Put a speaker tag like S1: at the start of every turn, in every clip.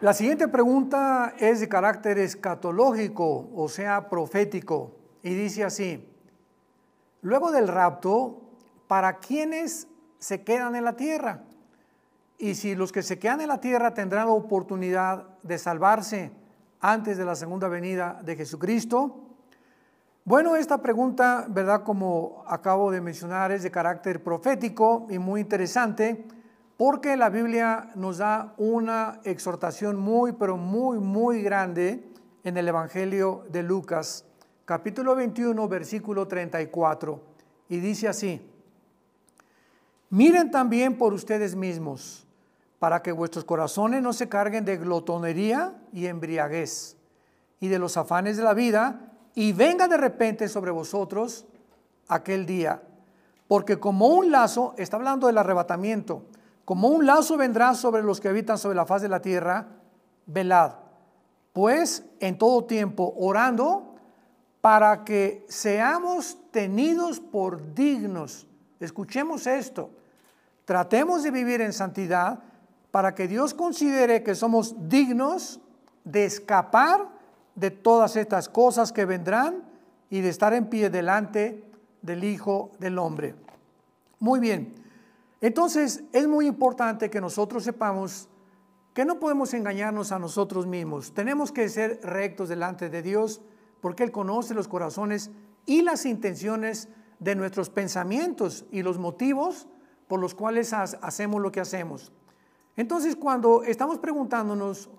S1: La siguiente pregunta es de carácter escatológico, o sea, profético, y dice así, luego del rapto, ¿para quiénes se quedan en la tierra? Y si los que se quedan en la tierra tendrán la oportunidad de salvarse antes de la segunda venida de Jesucristo. Bueno, esta pregunta, ¿verdad? Como acabo de mencionar, es de carácter profético y muy interesante porque la Biblia nos da una exhortación muy, pero muy, muy grande en el Evangelio de Lucas, capítulo 21, versículo 34, y dice así, miren también por ustedes mismos, para que vuestros corazones no se carguen de glotonería y embriaguez, y de los afanes de la vida, y venga de repente sobre vosotros aquel día, porque como un lazo, está hablando del arrebatamiento, como un lazo vendrá sobre los que habitan sobre la faz de la tierra, velad, pues en todo tiempo orando para que seamos tenidos por dignos. Escuchemos esto. Tratemos de vivir en santidad para que Dios considere que somos dignos de escapar de todas estas cosas que vendrán y de estar en pie delante del Hijo del Hombre. Muy bien. Entonces es muy importante que nosotros sepamos que no podemos engañarnos a nosotros mismos. Tenemos que ser rectos delante de Dios porque Él conoce los corazones y las intenciones de nuestros pensamientos y los motivos por los cuales hacemos lo que hacemos. Entonces cuando estamos preguntándonos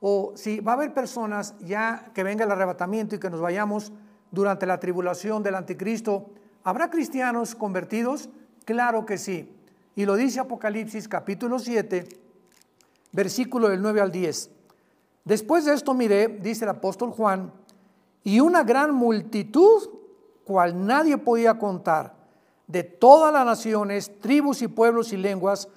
S1: o si va a haber personas ya que venga el arrebatamiento y que nos vayamos durante la tribulación del anticristo, ¿habrá cristianos convertidos? Claro que sí. Y lo dice Apocalipsis capítulo 7, versículo del 9 al 10. Después de esto miré, dice el apóstol Juan, y una gran multitud, cual nadie podía contar, de todas las naciones, tribus y pueblos y lenguas,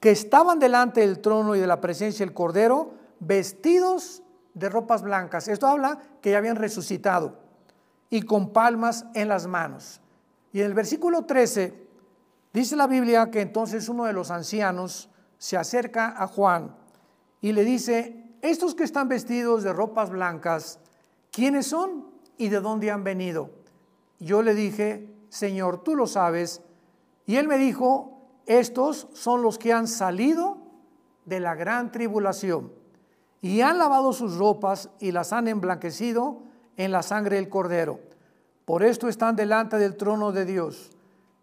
S1: que estaban delante del trono y de la presencia del Cordero, vestidos de ropas blancas. Esto habla que ya habían resucitado y con palmas en las manos. Y en el versículo 13 Dice la Biblia que entonces uno de los ancianos se acerca a Juan y le dice, estos que están vestidos de ropas blancas, ¿quiénes son y de dónde han venido? Yo le dije, Señor, tú lo sabes. Y él me dijo, estos son los que han salido de la gran tribulación y han lavado sus ropas y las han emblanquecido en la sangre del cordero. Por esto están delante del trono de Dios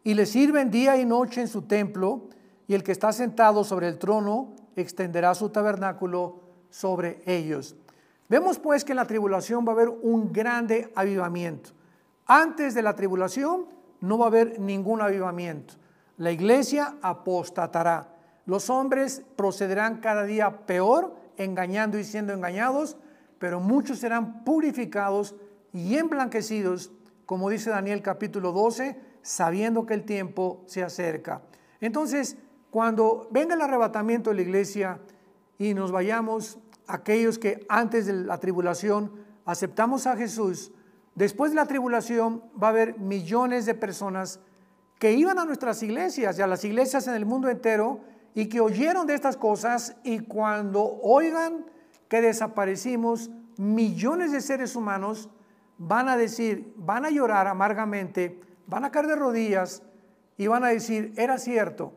S1: y le sirven día y noche en su templo, y el que está sentado sobre el trono extenderá su tabernáculo sobre ellos. Vemos pues que en la tribulación va a haber un grande avivamiento. Antes de la tribulación no va a haber ningún avivamiento. La iglesia apostatará. Los hombres procederán cada día peor, engañando y siendo engañados, pero muchos serán purificados y emblanquecidos, como dice Daniel capítulo 12, sabiendo que el tiempo se acerca. Entonces, cuando venga el arrebatamiento de la iglesia y nos vayamos, aquellos que antes de la tribulación aceptamos a Jesús, después de la tribulación va a haber millones de personas que iban a nuestras iglesias y a las iglesias en el mundo entero y que oyeron de estas cosas y cuando oigan que desaparecimos, millones de seres humanos van a decir, van a llorar amargamente van a caer de rodillas y van a decir, era cierto,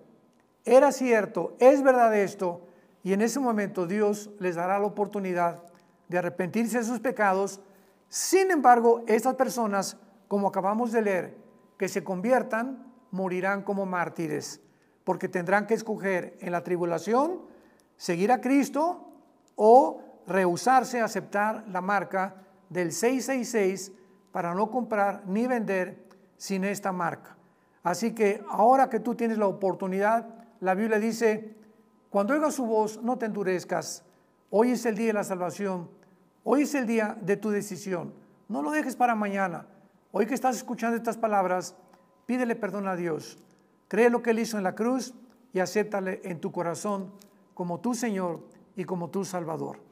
S1: era cierto, es verdad esto. Y en ese momento Dios les dará la oportunidad de arrepentirse de sus pecados. Sin embargo, estas personas, como acabamos de leer, que se conviertan, morirán como mártires, porque tendrán que escoger en la tribulación seguir a Cristo o rehusarse a aceptar la marca del 666 para no comprar ni vender sin esta marca. Así que ahora que tú tienes la oportunidad, la Biblia dice, cuando oigas su voz, no te endurezcas. Hoy es el día de la salvación. Hoy es el día de tu decisión. No lo dejes para mañana. Hoy que estás escuchando estas palabras, pídele perdón a Dios. Cree lo que Él hizo en la cruz y acéptale en tu corazón como tu Señor y como tu Salvador.